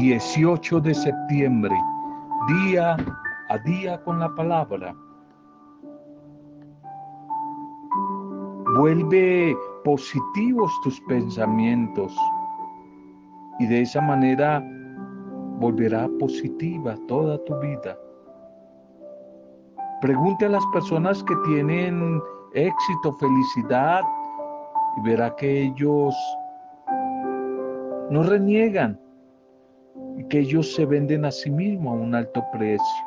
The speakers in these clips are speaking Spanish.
18 de septiembre, día a día con la palabra. Vuelve positivos tus pensamientos y de esa manera volverá positiva toda tu vida. Pregunte a las personas que tienen éxito, felicidad y verá que ellos no reniegan que ellos se venden a sí mismos a un alto precio.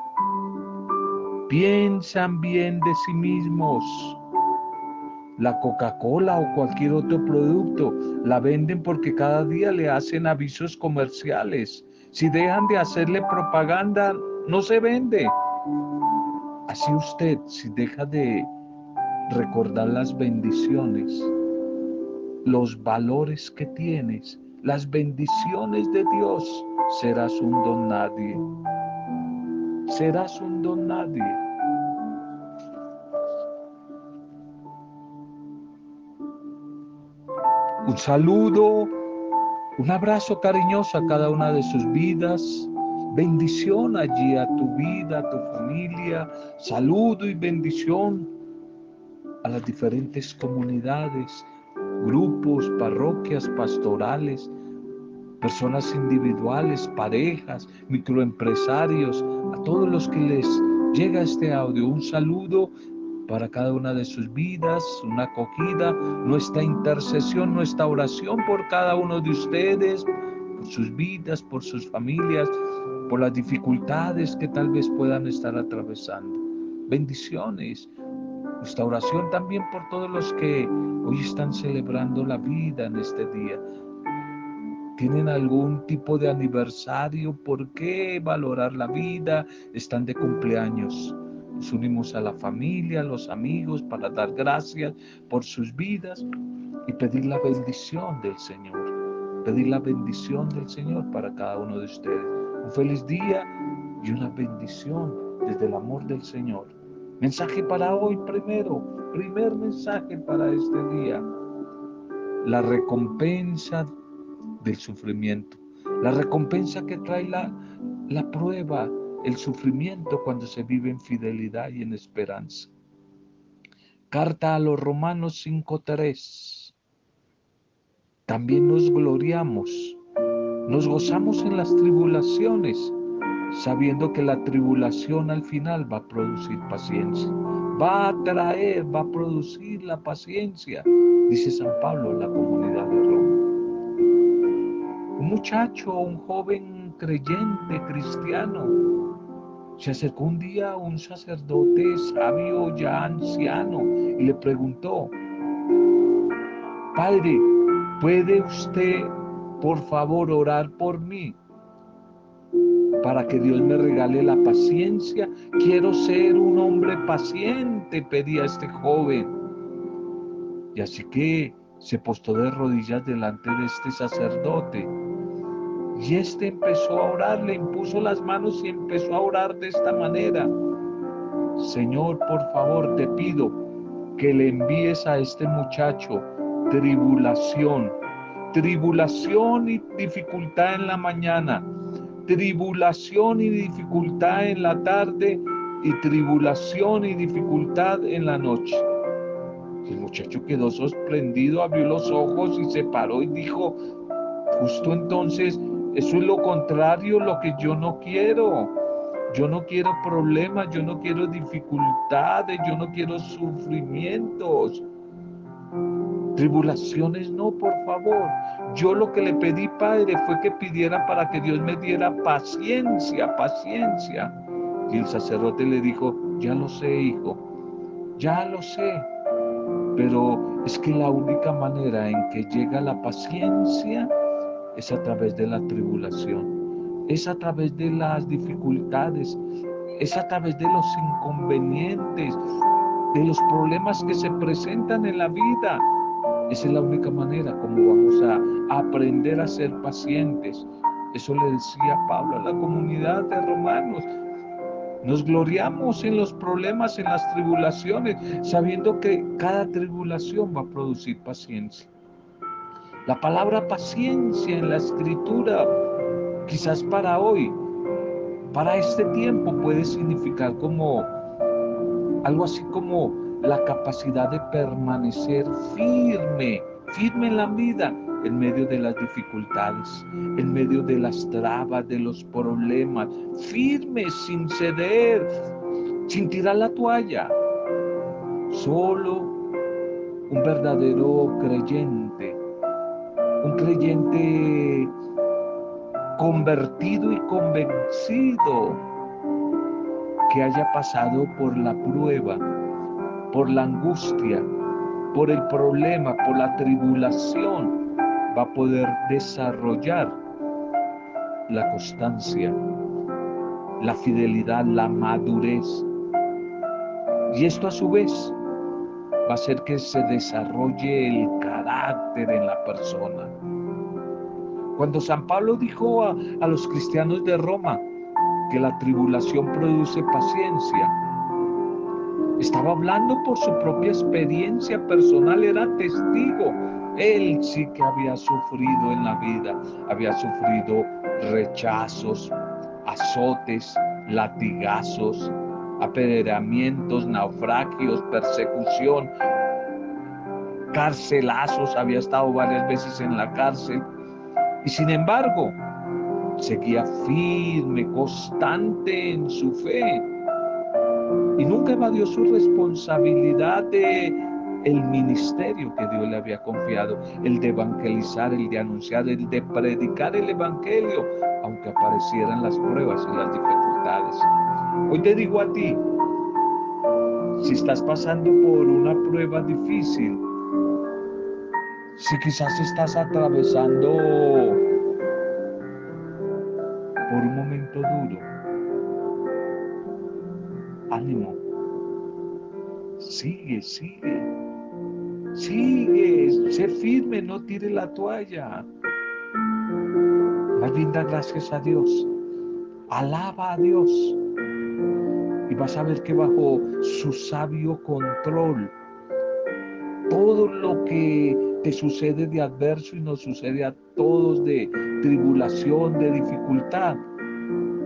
Piensan bien de sí mismos. La Coca-Cola o cualquier otro producto la venden porque cada día le hacen avisos comerciales. Si dejan de hacerle propaganda, no se vende. Así usted, si deja de recordar las bendiciones, los valores que tienes, las bendiciones de Dios, serás un don nadie. Serás un don nadie. Un saludo, un abrazo cariñoso a cada una de sus vidas. Bendición allí a tu vida, a tu familia. Saludo y bendición a las diferentes comunidades grupos, parroquias, pastorales, personas individuales, parejas, microempresarios, a todos los que les llega este audio. Un saludo para cada una de sus vidas, una acogida, nuestra intercesión, nuestra oración por cada uno de ustedes, por sus vidas, por sus familias, por las dificultades que tal vez puedan estar atravesando. Bendiciones. Nuestra oración también por todos los que hoy están celebrando la vida en este día. ¿Tienen algún tipo de aniversario? ¿Por qué valorar la vida? Están de cumpleaños. Nos unimos a la familia, a los amigos para dar gracias por sus vidas y pedir la bendición del Señor. Pedir la bendición del Señor para cada uno de ustedes. Un feliz día y una bendición desde el amor del Señor. Mensaje para hoy primero, primer mensaje para este día. La recompensa del sufrimiento. La recompensa que trae la, la prueba, el sufrimiento cuando se vive en fidelidad y en esperanza. Carta a los Romanos 5.3. También nos gloriamos, nos gozamos en las tribulaciones sabiendo que la tribulación al final va a producir paciencia, va a traer, va a producir la paciencia, dice San Pablo en la comunidad de Roma. Un muchacho, un joven creyente cristiano, se acercó un día a un sacerdote sabio ya anciano y le preguntó, Padre, ¿puede usted por favor orar por mí? para que Dios me regale la paciencia. Quiero ser un hombre paciente, pedía este joven. Y así que se postó de rodillas delante de este sacerdote. Y este empezó a orar, le impuso las manos y empezó a orar de esta manera. Señor, por favor, te pido que le envíes a este muchacho tribulación, tribulación y dificultad en la mañana, tribulación y dificultad en la tarde y tribulación y dificultad en la noche. El muchacho quedó sorprendido, abrió los ojos y se paró y dijo, justo entonces, eso es lo contrario, lo que yo no quiero. Yo no quiero problemas, yo no quiero dificultades, yo no quiero sufrimientos. Tribulaciones no, por favor. Yo lo que le pedí, Padre, fue que pidiera para que Dios me diera paciencia, paciencia. Y el sacerdote le dijo, ya lo sé, hijo, ya lo sé. Pero es que la única manera en que llega la paciencia es a través de la tribulación, es a través de las dificultades, es a través de los inconvenientes, de los problemas que se presentan en la vida. Esa es la única manera como vamos a aprender a ser pacientes. Eso le decía Pablo a la comunidad de romanos. Nos gloriamos en los problemas, en las tribulaciones, sabiendo que cada tribulación va a producir paciencia. La palabra paciencia en la escritura Quizás para hoy, para este tiempo puede significar como algo así como la capacidad de permanecer firme, firme en la vida, en medio de las dificultades, en medio de las trabas, de los problemas, firme, sin ceder, sin tirar la toalla. Solo un verdadero creyente, un creyente convertido y convencido que haya pasado por la prueba, por la angustia, por el problema, por la tribulación, va a poder desarrollar la constancia, la fidelidad, la madurez. Y esto a su vez va a hacer que se desarrolle el carácter en la persona. Cuando San Pablo dijo a, a los cristianos de Roma que la tribulación produce paciencia, estaba hablando por su propia experiencia personal, era testigo. Él sí que había sufrido en la vida, había sufrido rechazos, azotes, latigazos, apedreamientos, naufragios, persecución, carcelazos, había estado varias veces en la cárcel. Y sin embargo, seguía firme, constante en su fe y nunca evadió su responsabilidad de el ministerio que Dios le había confiado, el de evangelizar, el de anunciar, el de predicar el evangelio, aunque aparecieran las pruebas y las dificultades. Hoy te digo a ti, si estás pasando por una prueba difícil, si quizás estás atravesando por un momento duro, ánimo. Sigue, sigue. Sigue, sé firme, no tire la toalla. Más bien gracias a Dios. Alaba a Dios. Y vas a ver que bajo su sabio control, todo lo que te sucede de adverso y nos sucede a todos de tribulación, de dificultad,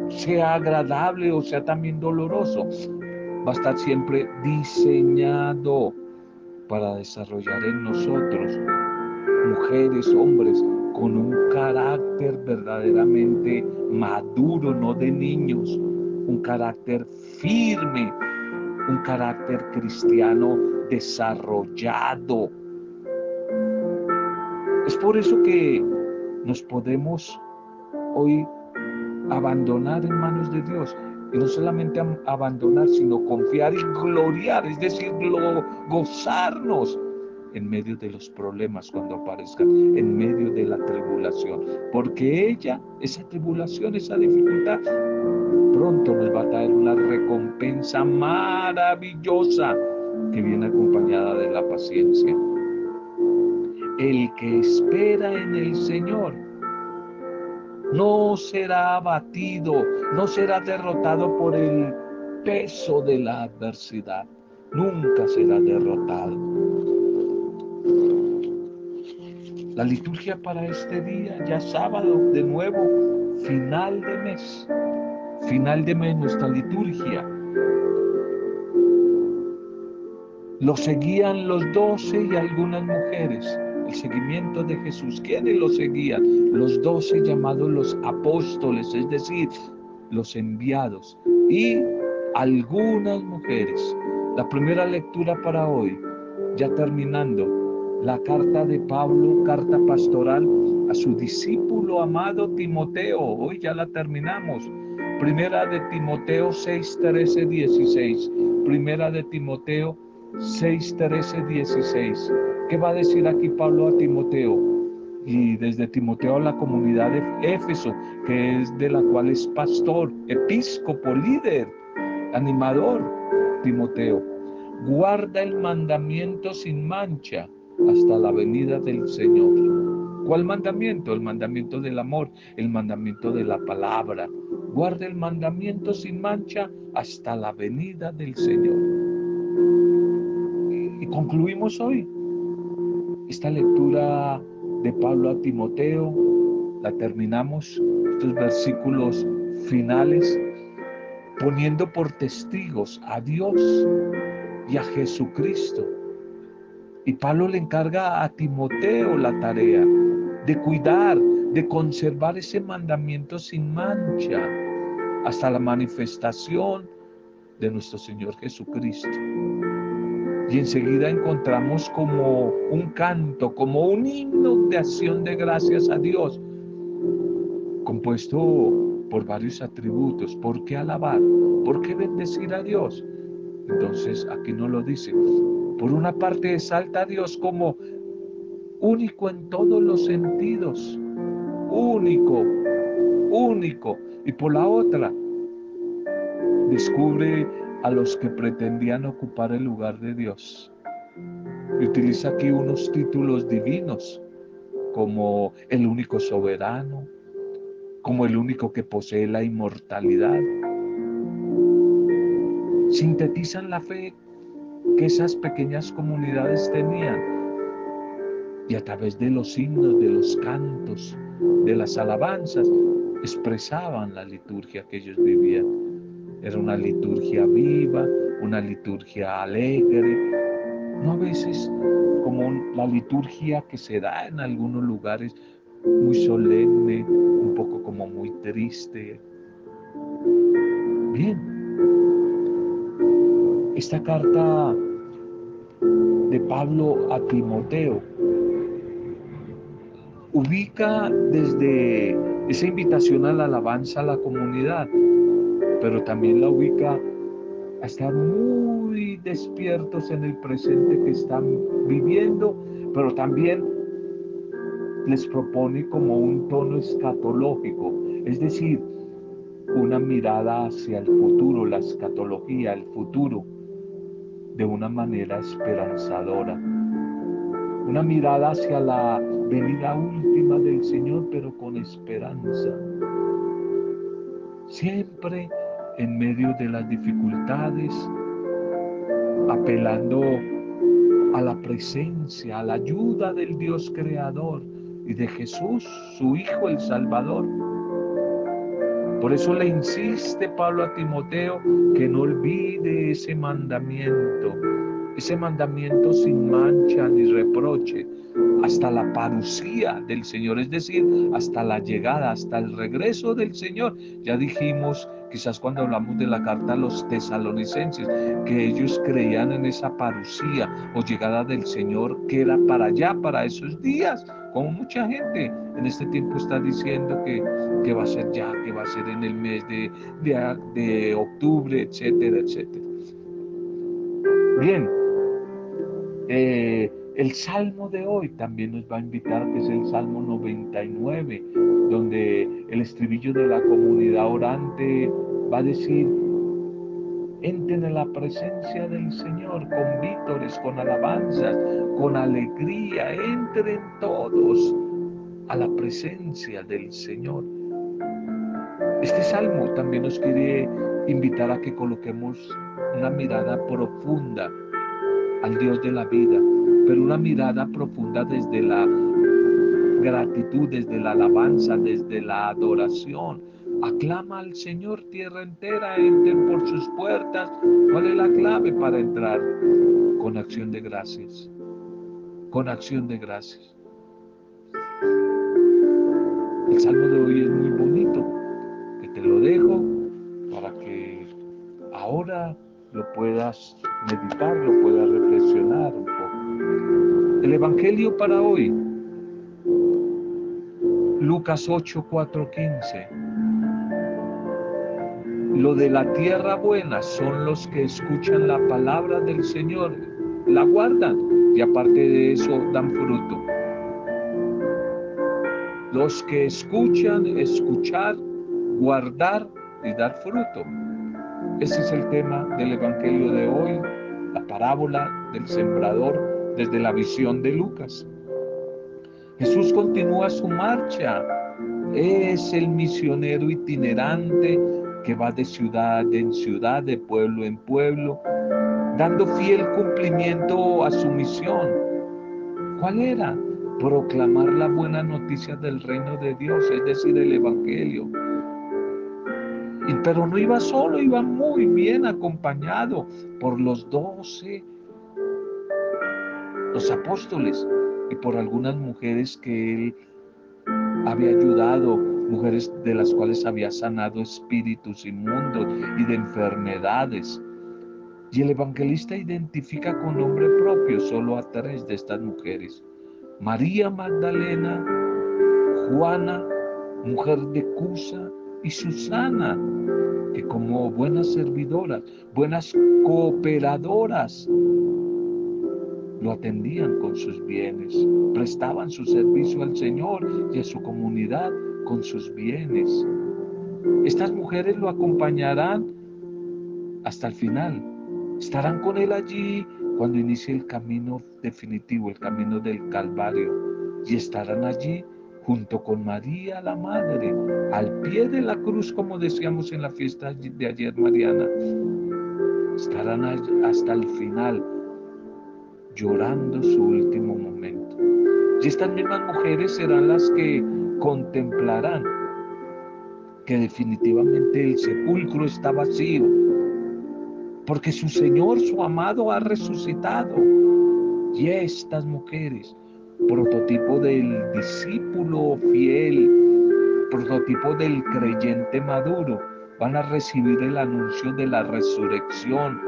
sea agradable o sea también doloroso, va a estar siempre diseñado para desarrollar en nosotros mujeres, hombres, con un carácter verdaderamente maduro, no de niños, un carácter firme, un carácter cristiano desarrollado. Es por eso que nos podemos hoy abandonar en manos de Dios y no solamente abandonar, sino confiar y gloriar, es decir, gozarnos en medio de los problemas cuando aparezcan, en medio de la tribulación, porque ella, esa tribulación, esa dificultad, pronto nos va a dar una recompensa maravillosa que viene acompañada de la paciencia. El que espera en el Señor no será abatido, no será derrotado por el peso de la adversidad, nunca será derrotado. La liturgia para este día, ya sábado, de nuevo, final de mes, final de nuestra liturgia. Lo seguían los doce y algunas mujeres el seguimiento de Jesús. ¿Quiénes lo seguían? Los doce llamados los apóstoles, es decir, los enviados y algunas mujeres. La primera lectura para hoy, ya terminando, la carta de Pablo, carta pastoral a su discípulo amado Timoteo. Hoy ya la terminamos. Primera de Timoteo 6, 13, 16. Primera de Timoteo 6, 13, 16. ¿Qué va a decir aquí Pablo a Timoteo? Y desde Timoteo a la comunidad de Éfeso, que es de la cual es pastor, episcopo, líder, animador, Timoteo. Guarda el mandamiento sin mancha hasta la venida del Señor. ¿Cuál mandamiento? El mandamiento del amor, el mandamiento de la palabra. Guarda el mandamiento sin mancha hasta la venida del Señor. Y concluimos hoy esta lectura de Pablo a Timoteo la terminamos estos versículos finales, poniendo por testigos a Dios y a Jesucristo. Y Pablo le encarga a Timoteo la tarea de cuidar, de conservar ese mandamiento sin mancha hasta la manifestación de nuestro Señor Jesucristo. Y enseguida encontramos como un canto, como un himno de acción de gracias a Dios, compuesto por varios atributos. ¿Por qué alabar? ¿Por qué bendecir a Dios? Entonces aquí no lo dice. Por una parte exalta a Dios como único en todos los sentidos, único, único. Y por la otra, descubre a los que pretendían ocupar el lugar de Dios. Y utiliza aquí unos títulos divinos como el único soberano, como el único que posee la inmortalidad. Sintetizan la fe que esas pequeñas comunidades tenían y a través de los himnos, de los cantos, de las alabanzas, expresaban la liturgia que ellos vivían. Era una liturgia viva, una liturgia alegre, no a veces como la liturgia que se da en algunos lugares muy solemne, un poco como muy triste. Bien, esta carta de Pablo a Timoteo ubica desde esa invitación a la alabanza a la comunidad, pero también la ubica a estar muy despiertos en el presente que están viviendo, pero también les propone como un tono escatológico, es decir, una mirada hacia el futuro, la escatología, el futuro, de una manera esperanzadora. Una mirada hacia la venida última del Señor, pero con esperanza. Siempre en medio de las dificultades, apelando a la presencia, a la ayuda del Dios creador y de Jesús, su Hijo el Salvador. Por eso le insiste Pablo a Timoteo que no olvide ese mandamiento, ese mandamiento sin mancha ni reproche, hasta la parucía del Señor, es decir, hasta la llegada, hasta el regreso del Señor. Ya dijimos, quizás cuando hablamos de la carta a los tesalonicenses, que ellos creían en esa parucía o llegada del Señor que era para allá, para esos días, como mucha gente en este tiempo está diciendo que, que va a ser ya, que va a ser en el mes de, de, de octubre, etcétera, etcétera. Bien, eh, el salmo de hoy también nos va a invitar, que es el Salmo 99, donde el estribillo de la comunidad orante va a decir, entren en la presencia del Señor con vítores, con alabanzas, con alegría, entren todos a la presencia del Señor. Este salmo también nos quiere invitar a que coloquemos una mirada profunda al Dios de la vida, pero una mirada profunda desde la gratitud, desde la alabanza, desde la adoración. Aclama al Señor tierra entera, entren por sus puertas. ¿Cuál es la clave para entrar? Con acción de gracias. Con acción de gracias. El salmo de hoy es muy bonito, que te lo dejo para que ahora lo puedas meditar, lo puedas reflexionar un poco. El Evangelio para hoy, Lucas 8, 4, 15. Lo de la tierra buena son los que escuchan la palabra del Señor, la guardan y aparte de eso dan fruto. Los que escuchan, escuchar, guardar y dar fruto. Ese es el tema del Evangelio de hoy, la parábola del sembrador desde la visión de Lucas. Jesús continúa su marcha. Es el misionero itinerante que va de ciudad en ciudad, de pueblo en pueblo, dando fiel cumplimiento a su misión. ¿Cuál era? proclamar la buena noticia del reino de Dios, es decir, el Evangelio. Pero no iba solo, iba muy bien acompañado por los doce, los apóstoles y por algunas mujeres que él había ayudado, mujeres de las cuales había sanado espíritus inmundos y de enfermedades. Y el evangelista identifica con nombre propio solo a tres de estas mujeres. María Magdalena, Juana, mujer de Cusa, y Susana, que como buenas servidoras, buenas cooperadoras, lo atendían con sus bienes, prestaban su servicio al Señor y a su comunidad con sus bienes. Estas mujeres lo acompañarán hasta el final. Estarán con Él allí cuando inicie el camino definitivo, el camino del Calvario. Y estarán allí junto con María la Madre, al pie de la cruz, como decíamos en la fiesta de ayer, Mariana. Estarán hasta el final llorando su último momento. Y estas mismas mujeres serán las que contemplarán que definitivamente el sepulcro está vacío, porque su Señor, su amado, ha resucitado. Y estas mujeres, prototipo del discípulo fiel, prototipo del creyente maduro, van a recibir el anuncio de la resurrección.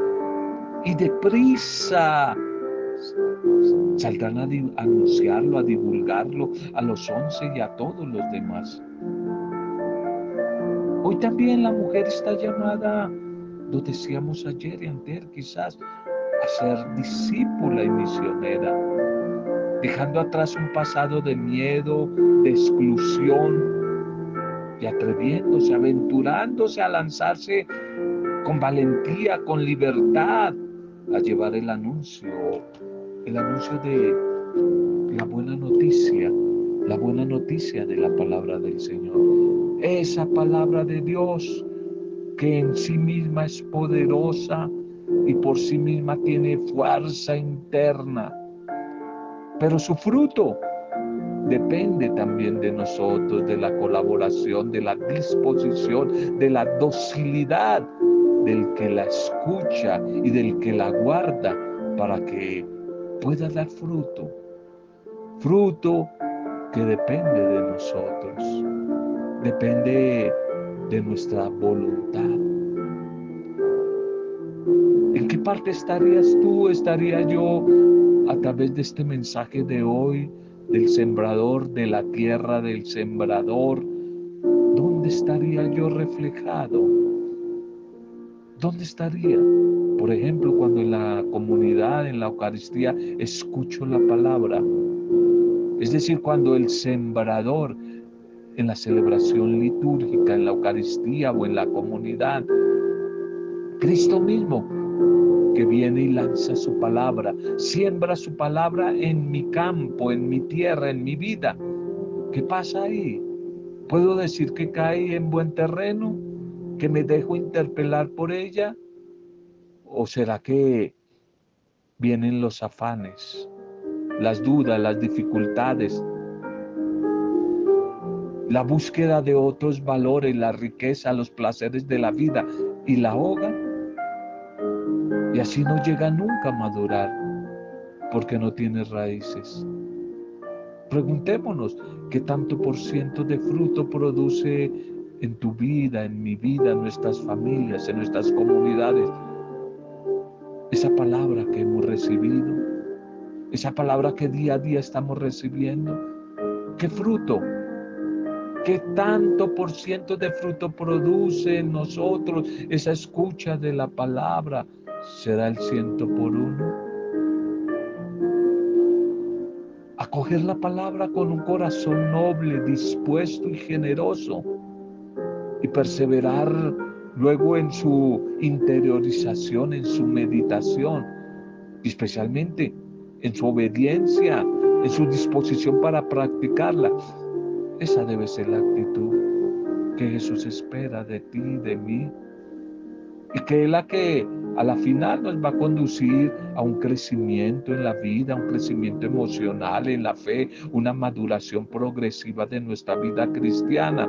Y deprisa Saldrán a, anunciarlo, a divulgarlo a los once y a todos los demás. Hoy también la mujer está llamada, lo decíamos ayer y antes quizás, a ser discípula y misionera, dejando atrás un pasado de miedo, de exclusión y atreviéndose, aventurándose a lanzarse con valentía, con libertad, a llevar el anuncio el anuncio de la buena noticia, la buena noticia de la palabra del Señor. Esa palabra de Dios que en sí misma es poderosa y por sí misma tiene fuerza interna. Pero su fruto depende también de nosotros, de la colaboración, de la disposición, de la docilidad del que la escucha y del que la guarda para que pueda dar fruto, fruto que depende de nosotros, depende de nuestra voluntad. ¿En qué parte estarías tú? ¿Estaría yo a través de este mensaje de hoy, del sembrador, de la tierra del sembrador? ¿Dónde estaría yo reflejado? ¿Dónde estaría? Por ejemplo, cuando en la comunidad, en la Eucaristía, escucho la palabra. Es decir, cuando el sembrador en la celebración litúrgica, en la Eucaristía o en la comunidad, Cristo mismo que viene y lanza su palabra, siembra su palabra en mi campo, en mi tierra, en mi vida. ¿Qué pasa ahí? ¿Puedo decir que cae en buen terreno? ¿Que me dejo interpelar por ella? ¿O será que vienen los afanes, las dudas, las dificultades, la búsqueda de otros valores, la riqueza, los placeres de la vida y la ahoga? Y así no llega nunca a madurar porque no tiene raíces. Preguntémonos qué tanto por ciento de fruto produce en tu vida, en mi vida, en nuestras familias, en nuestras comunidades esa palabra que hemos recibido, esa palabra que día a día estamos recibiendo, ¿qué fruto? ¿Qué tanto por ciento de fruto produce en nosotros esa escucha de la palabra? ¿Será el ciento por uno? Acoger la palabra con un corazón noble, dispuesto y generoso y perseverar luego en su interiorización, en su meditación, especialmente en su obediencia, en su disposición para practicarla. Esa debe ser la actitud que Jesús espera de ti y de mí. Y que es la que a la final nos va a conducir a un crecimiento en la vida, un crecimiento emocional en la fe, una maduración progresiva de nuestra vida cristiana.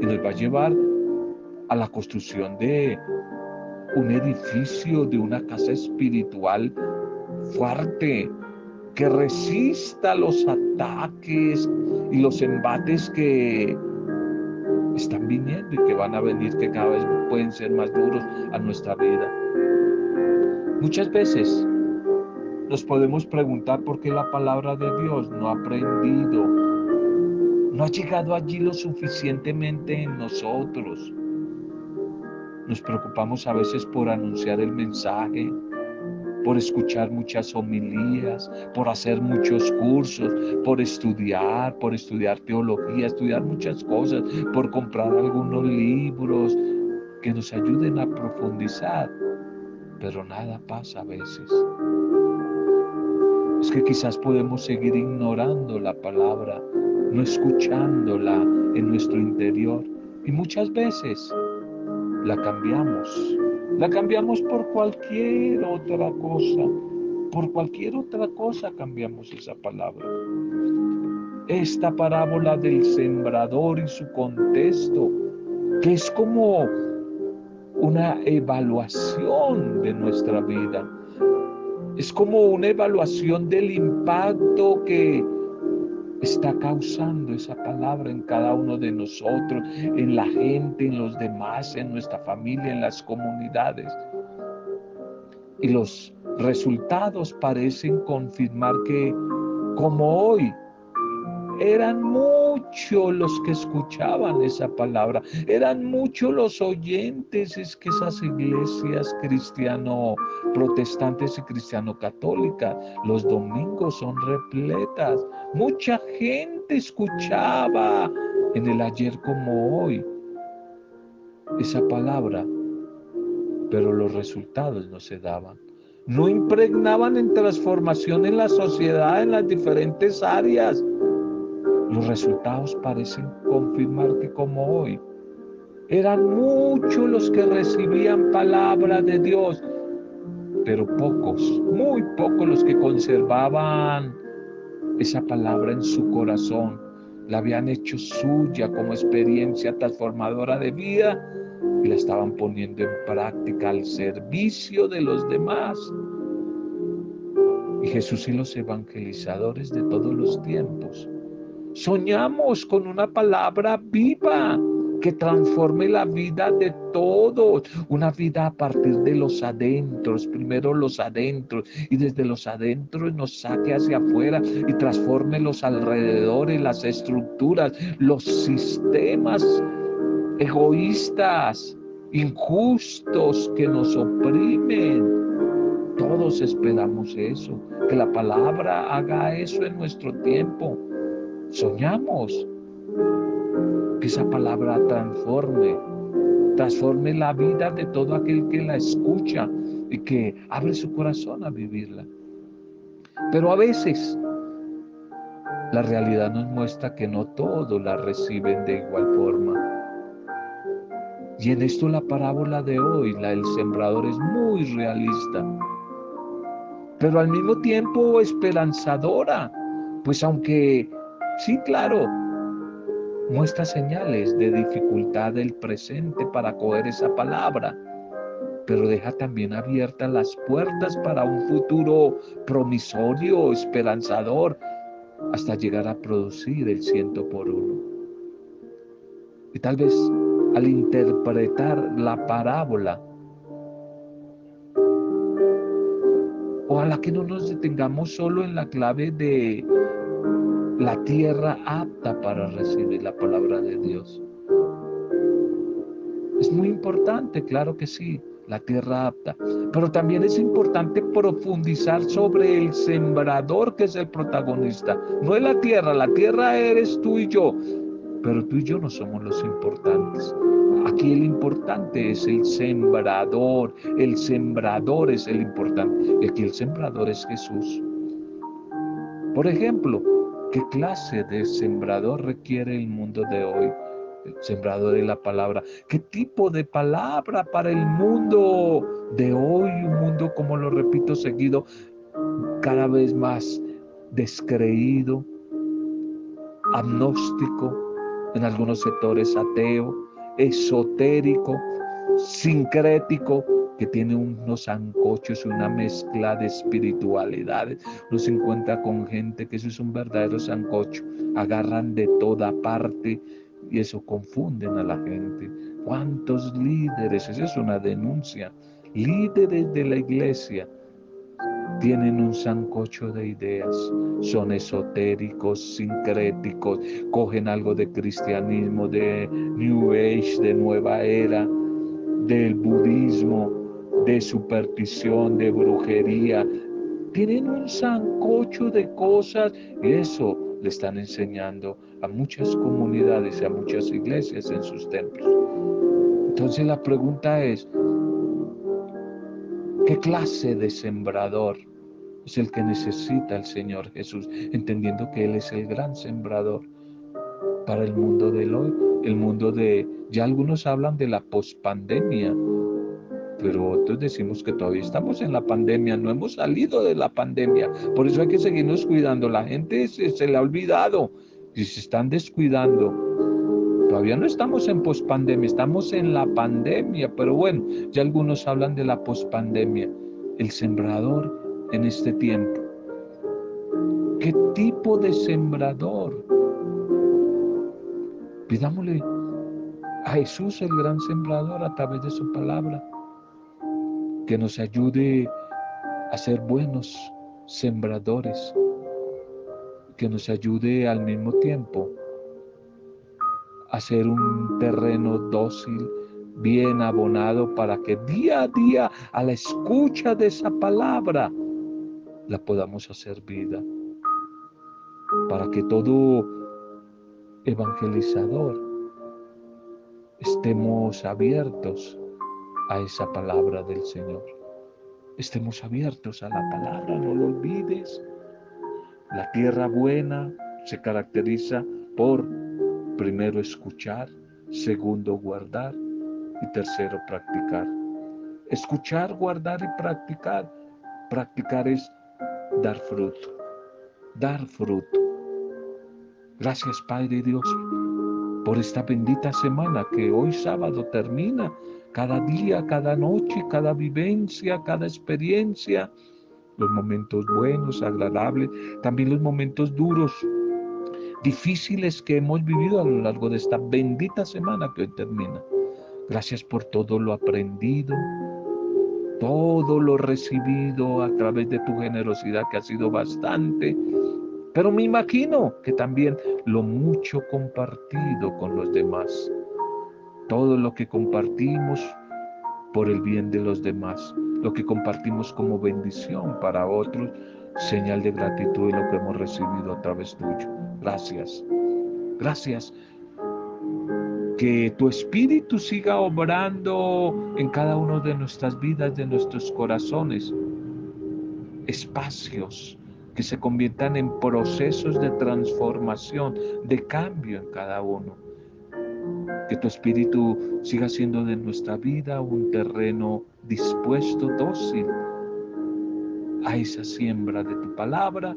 Y nos va a llevar a la construcción de un edificio, de una casa espiritual fuerte, que resista los ataques y los embates que están viniendo y que van a venir, que cada vez pueden ser más duros a nuestra vida. Muchas veces nos podemos preguntar por qué la palabra de Dios no ha aprendido, no ha llegado allí lo suficientemente en nosotros. Nos preocupamos a veces por anunciar el mensaje, por escuchar muchas homilías, por hacer muchos cursos, por estudiar, por estudiar teología, estudiar muchas cosas, por comprar algunos libros que nos ayuden a profundizar. Pero nada pasa a veces. Es que quizás podemos seguir ignorando la palabra, no escuchándola en nuestro interior. Y muchas veces la cambiamos. La cambiamos por cualquier otra cosa. Por cualquier otra cosa cambiamos esa palabra. Esta parábola del sembrador y su contexto, que es como una evaluación de nuestra vida. Es como una evaluación del impacto que está causando esa palabra en cada uno de nosotros, en la gente, en los demás, en nuestra familia, en las comunidades. Y los resultados parecen confirmar que como hoy eran muchos los que escuchaban esa palabra, eran muchos los oyentes, es que esas iglesias cristiano protestantes y cristiano católicas, los domingos son repletas, mucha gente escuchaba en el ayer como hoy esa palabra, pero los resultados no se daban. No impregnaban en transformación en la sociedad en las diferentes áreas. Los resultados parecen confirmar que como hoy, eran muchos los que recibían palabra de Dios, pero pocos, muy pocos los que conservaban esa palabra en su corazón, la habían hecho suya como experiencia transformadora de vida y la estaban poniendo en práctica al servicio de los demás. Y Jesús y los evangelizadores de todos los tiempos Soñamos con una palabra viva que transforme la vida de todos, una vida a partir de los adentros, primero los adentros y desde los adentros nos saque hacia afuera y transforme los alrededores, las estructuras, los sistemas egoístas, injustos que nos oprimen. Todos esperamos eso, que la palabra haga eso en nuestro tiempo soñamos que esa palabra transforme, transforme la vida de todo aquel que la escucha y que abre su corazón a vivirla. Pero a veces la realidad nos muestra que no todos la reciben de igual forma. Y en esto la parábola de hoy, la del sembrador, es muy realista, pero al mismo tiempo esperanzadora, pues aunque Sí, claro, muestra señales de dificultad del presente para coger esa palabra, pero deja también abiertas las puertas para un futuro promisorio, esperanzador, hasta llegar a producir el ciento por uno. Y tal vez al interpretar la parábola, o a la que no nos detengamos solo en la clave de la tierra apta para recibir la palabra de Dios. Es muy importante, claro que sí, la tierra apta, pero también es importante profundizar sobre el sembrador que es el protagonista. No es la tierra, la tierra eres tú y yo, pero tú y yo no somos los importantes. Aquí el importante es el sembrador, el sembrador es el importante. Y aquí el sembrador es Jesús. Por ejemplo, ¿Qué clase de sembrador requiere el mundo de hoy? el sembrador de la palabra. ¿Qué tipo de palabra para el mundo de hoy? Un mundo, como lo repito seguido, cada vez más descreído, agnóstico, en algunos sectores ateo, esotérico, sincrético, tiene unos ancochos, una mezcla de espiritualidades. Uno se encuentra con gente que eso es un verdadero sancocho, agarran de toda parte y eso confunden a la gente. ¿Cuántos líderes? Esa es una denuncia. Líderes de la iglesia tienen un sancocho de ideas, son esotéricos, sincréticos, cogen algo de cristianismo, de New Age, de nueva era, del budismo, de superstición, de brujería. Tienen un sancocho de cosas eso le están enseñando a muchas comunidades y a muchas iglesias en sus templos. Entonces la pregunta es, ¿qué clase de sembrador es el que necesita el Señor Jesús, entendiendo que Él es el gran sembrador para el mundo del hoy, el mundo de, ya algunos hablan de la pospandemia, pero otros decimos que todavía estamos en la pandemia, no hemos salido de la pandemia, por eso hay que seguirnos cuidando, la gente se, se le ha olvidado y se están descuidando. Todavía no estamos en pospandemia, estamos en la pandemia, pero bueno, ya algunos hablan de la pospandemia. El sembrador en este tiempo. ¿Qué tipo de sembrador? Pidámosle a Jesús, el gran sembrador, a través de su palabra, que nos ayude a ser buenos sembradores, que nos ayude al mismo tiempo a ser un terreno dócil, bien abonado, para que día a día, a la escucha de esa palabra, la podamos hacer vida, para que todo evangelizador estemos abiertos a esa palabra del Señor. Estemos abiertos a la palabra, no lo olvides. La tierra buena se caracteriza por, primero, escuchar, segundo, guardar y tercero, practicar. Escuchar, guardar y practicar. Practicar es dar fruto, dar fruto. Gracias Padre Dios por esta bendita semana que hoy sábado termina. Cada día, cada noche, cada vivencia, cada experiencia, los momentos buenos, agradables, también los momentos duros, difíciles que hemos vivido a lo largo de esta bendita semana que hoy termina. Gracias por todo lo aprendido, todo lo recibido a través de tu generosidad que ha sido bastante, pero me imagino que también lo mucho compartido con los demás, todo lo que compartimos por el bien de los demás, lo que compartimos como bendición para otros, señal de gratitud y lo que hemos recibido a través tuyo. Gracias. Gracias que tu espíritu siga obrando en cada uno de nuestras vidas, de nuestros corazones. Espacios que se conviertan en procesos de transformación, de cambio en cada uno. Que tu espíritu siga siendo de nuestra vida un terreno dispuesto, dócil a esa siembra de tu palabra,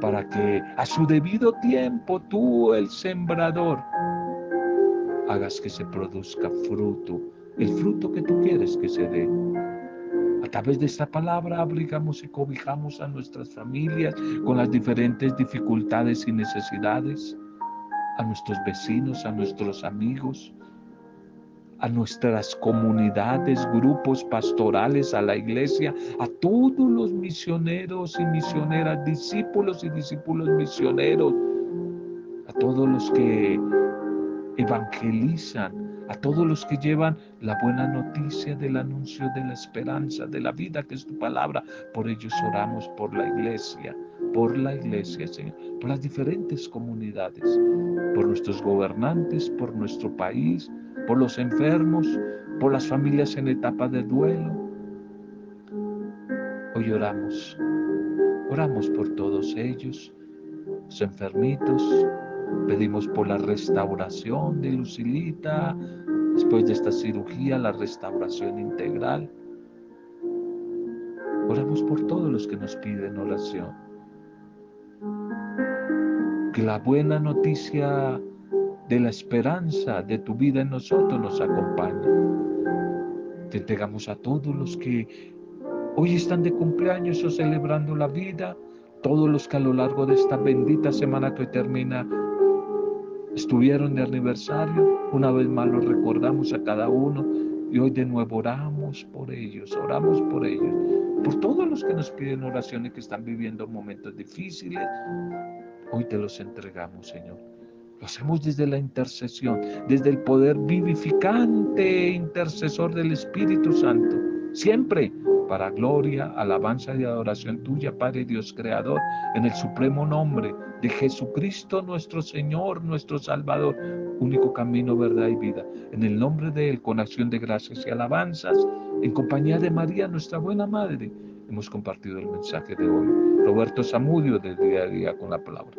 para que a su debido tiempo tú, el sembrador, hagas que se produzca fruto, el fruto que tú quieres que se dé. A través de esta palabra abrigamos y cobijamos a nuestras familias con las diferentes dificultades y necesidades, a nuestros vecinos, a nuestros amigos, a nuestras comunidades, grupos pastorales, a la iglesia, a todos los misioneros y misioneras, discípulos y discípulos misioneros, a todos los que evangelizan a todos los que llevan la buena noticia del anuncio de la esperanza, de la vida que es tu palabra. Por ellos oramos por la iglesia, por la iglesia, Señor, por las diferentes comunidades, por nuestros gobernantes, por nuestro país, por los enfermos, por las familias en etapa de duelo. Hoy oramos, oramos por todos ellos, los enfermitos, Pedimos por la restauración de Lucilita, después de esta cirugía, la restauración integral. Oramos por todos los que nos piden oración. Que la buena noticia de la esperanza de tu vida en nosotros nos acompañe. Te entregamos a todos los que hoy están de cumpleaños o celebrando la vida, todos los que a lo largo de esta bendita semana que termina estuvieron de aniversario, una vez más los recordamos a cada uno y hoy de nuevo oramos por ellos, oramos por ellos, por todos los que nos piden oraciones que están viviendo momentos difíciles. Hoy te los entregamos, Señor. Lo hacemos desde la intercesión, desde el poder vivificante e intercesor del Espíritu Santo. Siempre para gloria, alabanza y adoración tuya, Padre Dios Creador, en el supremo nombre de Jesucristo nuestro Señor, nuestro Salvador, único camino, verdad y vida. En el nombre de Él, con acción de gracias y alabanzas, en compañía de María, nuestra buena Madre, hemos compartido el mensaje de hoy. Roberto Zamudio, del día a día con la palabra.